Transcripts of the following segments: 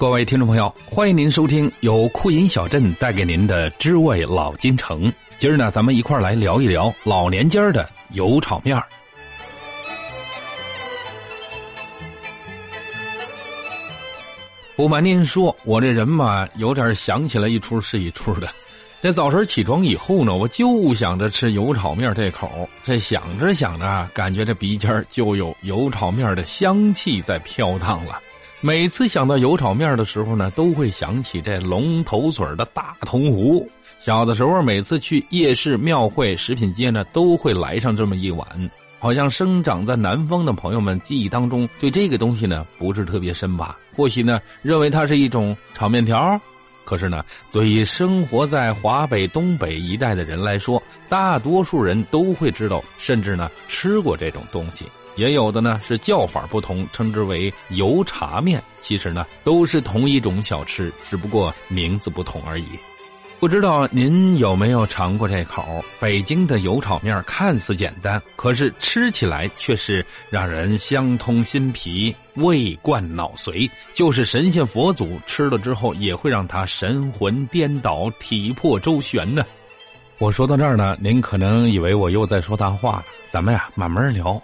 各位听众朋友，欢迎您收听由酷音小镇带给您的《知味老京城》。今儿呢，咱们一块来聊一聊老年间的油炒面不瞒您说，我这人嘛，有点想起来一出是一出的。这早晨起床以后呢，我就想着吃油炒面这口。这想着想着，感觉这鼻尖就有油炒面的香气在飘荡了。每次想到油炒面的时候呢，都会想起这龙头嘴的大铜壶。小的时候，每次去夜市、庙会、食品街呢，都会来上这么一碗。好像生长在南方的朋友们记忆当中，对这个东西呢不是特别深吧？或许呢，认为它是一种炒面条。可是呢，对于生活在华北、东北一带的人来说，大多数人都会知道，甚至呢吃过这种东西。也有的呢是叫法不同，称之为油茶面。其实呢都是同一种小吃，只不过名字不同而已。不知道您有没有尝过这口？北京的油炒面看似简单，可是吃起来却是让人香通心脾、胃贯脑髓。就是神仙佛祖吃了之后，也会让他神魂颠倒、体魄周旋呢。我说到这儿呢，您可能以为我又在说大话了。咱们呀，慢慢聊。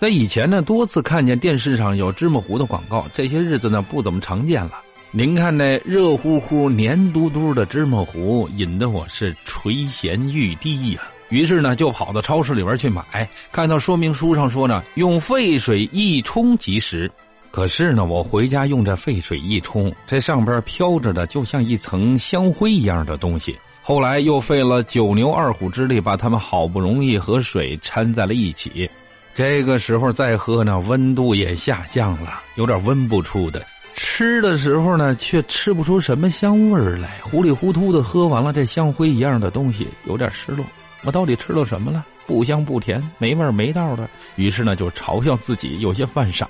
在以前呢，多次看见电视上有芝麻糊的广告，这些日子呢不怎么常见了。您看那热乎乎、黏嘟嘟的芝麻糊，引得我是垂涎欲滴呀。于是呢，就跑到超市里边去买。看到说明书上说呢，用沸水一冲即食。可是呢，我回家用这沸水一冲，这上边飘着的就像一层香灰一样的东西。后来又费了九牛二虎之力，把它们好不容易和水掺在了一起。这个时候再喝呢，温度也下降了，有点温不出的。吃的时候呢，却吃不出什么香味来，糊里糊涂的喝完了这香灰一样的东西，有点失落。我到底吃了什么了？不香不甜，没味没道的。于是呢，就嘲笑自己有些犯傻。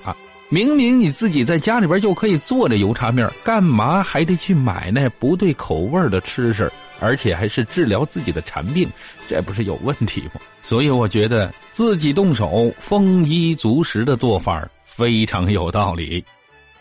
明明你自己在家里边就可以做这油茶面，干嘛还得去买那不对口味的吃食？而且还是治疗自己的馋病，这不是有问题吗？所以我觉得自己动手丰衣足食的做法非常有道理。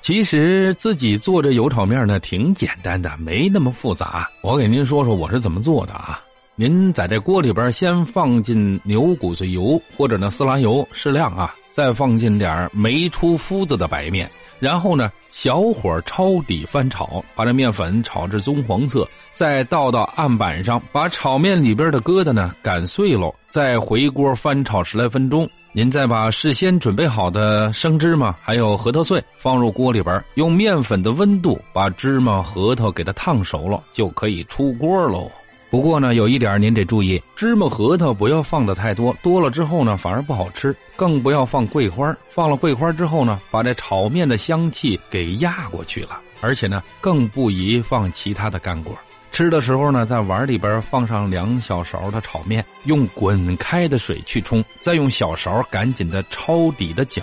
其实自己做这油炒面呢，挺简单的，没那么复杂。我给您说说我是怎么做的啊？您在这锅里边先放进牛骨髓油或者呢色拉油适量啊，再放进点没出麸子的白面，然后呢小火抄底翻炒，把这面粉炒至棕黄色，再倒到案板上，把炒面里边的疙瘩呢擀碎喽，再回锅翻炒十来分钟。您再把事先准备好的生芝麻还有核桃碎放入锅里边，用面粉的温度把芝麻、核桃给它烫熟了，就可以出锅喽。不过呢，有一点您得注意，芝麻、核桃不要放的太多，多了之后呢反而不好吃。更不要放桂花，放了桂花之后呢，把这炒面的香气给压过去了。而且呢，更不宜放其他的干果。吃的时候呢，在碗里边放上两小勺的炒面，用滚开的水去冲，再用小勺赶紧的抄底的搅。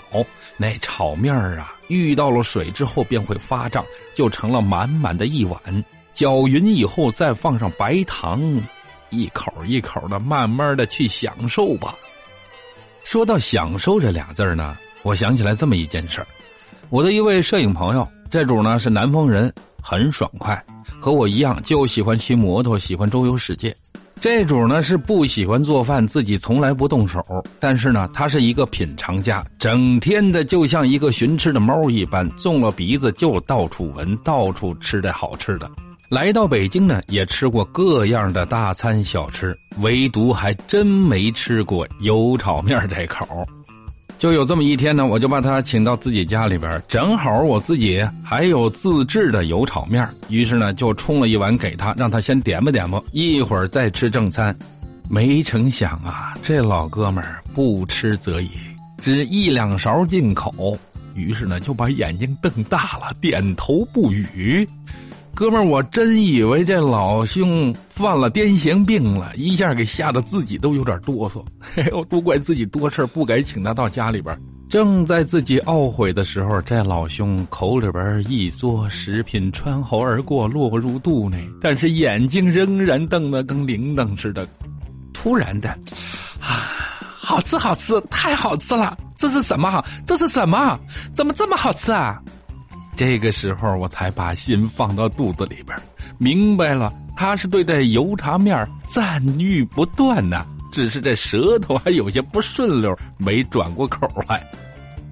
那炒面啊，遇到了水之后便会发胀，就成了满满的一碗。搅匀以后，再放上白糖，一口一口的慢慢的去享受吧。说到享受这俩字呢，我想起来这么一件事我的一位摄影朋友，这主呢是南方人，很爽快。和我一样，就喜欢骑摩托，喜欢周游世界。这主呢是不喜欢做饭，自己从来不动手。但是呢，他是一个品尝家，整天的就像一个寻吃的猫一般，纵了鼻子就到处闻，到处吃这好吃的。来到北京呢，也吃过各样的大餐小吃，唯独还真没吃过油炒面这口。就有这么一天呢，我就把他请到自己家里边，正好我自己还有自制的油炒面，于是呢就冲了一碗给他，让他先点吧点吧，一会儿再吃正餐。没成想啊，这老哥们儿不吃则已，只一两勺进口，于是呢就把眼睛瞪大了，点头不语。哥们儿，我真以为这老兄犯了癫痫病了，一下给吓得自己都有点哆嗦。嘿，我都怪自己多事不该请他到家里边。正在自己懊悔的时候，这老兄口里边一嘬食品穿喉而过，落入肚内，但是眼睛仍然瞪得跟铃铛似的。突然的，啊，好吃好吃，太好吃了！这是什么？这是什么？怎么这么好吃啊？这个时候我才把心放到肚子里边，明白了，他是对这油茶面赞誉不断呐。只是这舌头还有些不顺溜，没转过口来。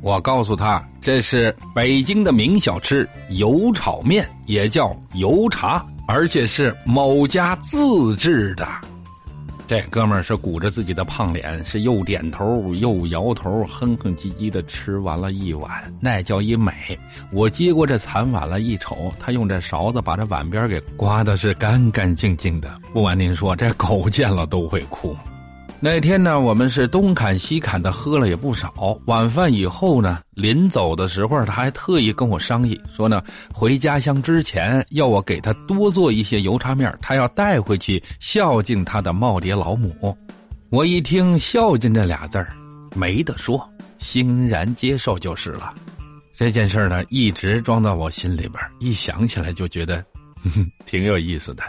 我告诉他，这是北京的名小吃油炒面，也叫油茶，而且是某家自制的。这哥们儿是鼓着自己的胖脸，是又点头又摇头，哼哼唧唧的吃完了一碗，那叫一美。我接过这残碗了一瞅，他用这勺子把这碗边给刮的是干干净净的。不瞒您说，这狗见了都会哭。那天呢，我们是东砍西砍的，喝了也不少。晚饭以后呢，临走的时候，他还特意跟我商议说呢，回家乡之前要我给他多做一些油茶面，他要带回去孝敬他的耄耋老母。我一听“孝敬”这俩字儿，没得说，欣然接受就是了。这件事呢，一直装到我心里边，一想起来就觉得 挺有意思的。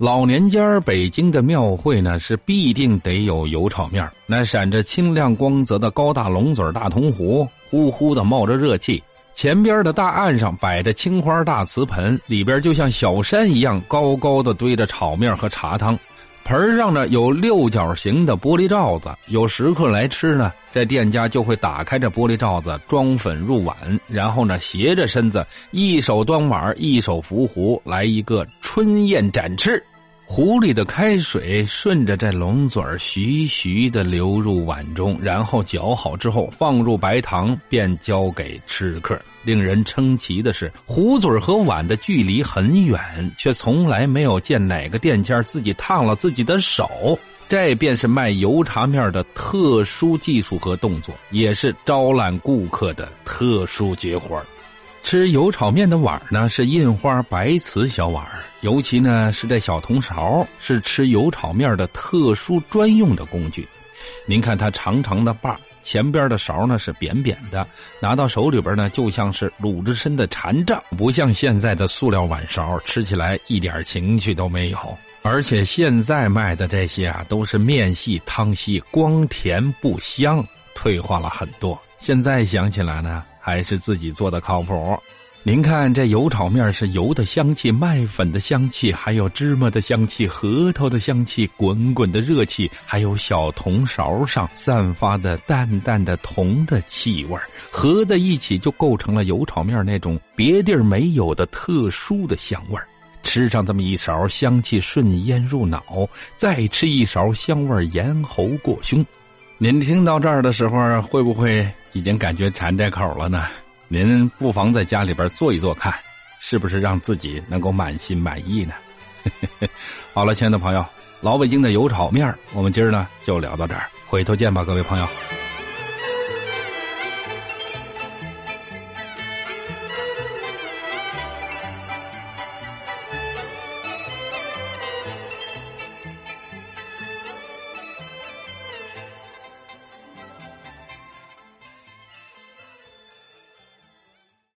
老年间北京的庙会呢，是必定得有油炒面那闪着清亮光泽的高大龙嘴大铜壶，呼呼的冒着热气。前边的大案上摆着青花大瓷盆，里边就像小山一样高高的堆着炒面和茶汤。盆上呢有六角形的玻璃罩子，有食客来吃呢，这店家就会打开这玻璃罩子，装粉入碗，然后呢斜着身子，一手端碗，一手扶壶，来一个春宴展翅。壶里的开水顺着这龙嘴儿徐徐的流入碗中，然后搅好之后放入白糖，便交给吃客。令人称奇的是，壶嘴和碗的距离很远，却从来没有见哪个店家自己烫了自己的手。这便是卖油茶面的特殊技术和动作，也是招揽顾客的特殊绝活吃油炒面的碗呢，是印花白瓷小碗尤其呢是这小铜勺，是吃油炒面的特殊专用的工具。您看它长长的把，前边的勺呢是扁扁的，拿到手里边呢就像是鲁智深的禅杖，不像现在的塑料碗勺，吃起来一点情趣都没有。而且现在卖的这些啊，都是面细汤稀，光甜不香，退化了很多。现在想起来呢。还是自己做的靠谱。您看这油炒面是油的香气、麦粉的香气，还有芝麻的香气、核桃的香气、滚滚的热气，还有小铜勺上散发的淡淡的铜的气味合在一起就构成了油炒面那种别地儿没有的特殊的香味吃上这么一勺，香气顺咽入脑；再吃一勺，香味咽喉过胸。您听到这儿的时候，会不会？已经感觉馋这口了呢，您不妨在家里边做一做看，是不是让自己能够满心满意呢？好了，亲爱的朋友，老北京的油炒面，我们今儿呢就聊到这儿，回头见吧，各位朋友。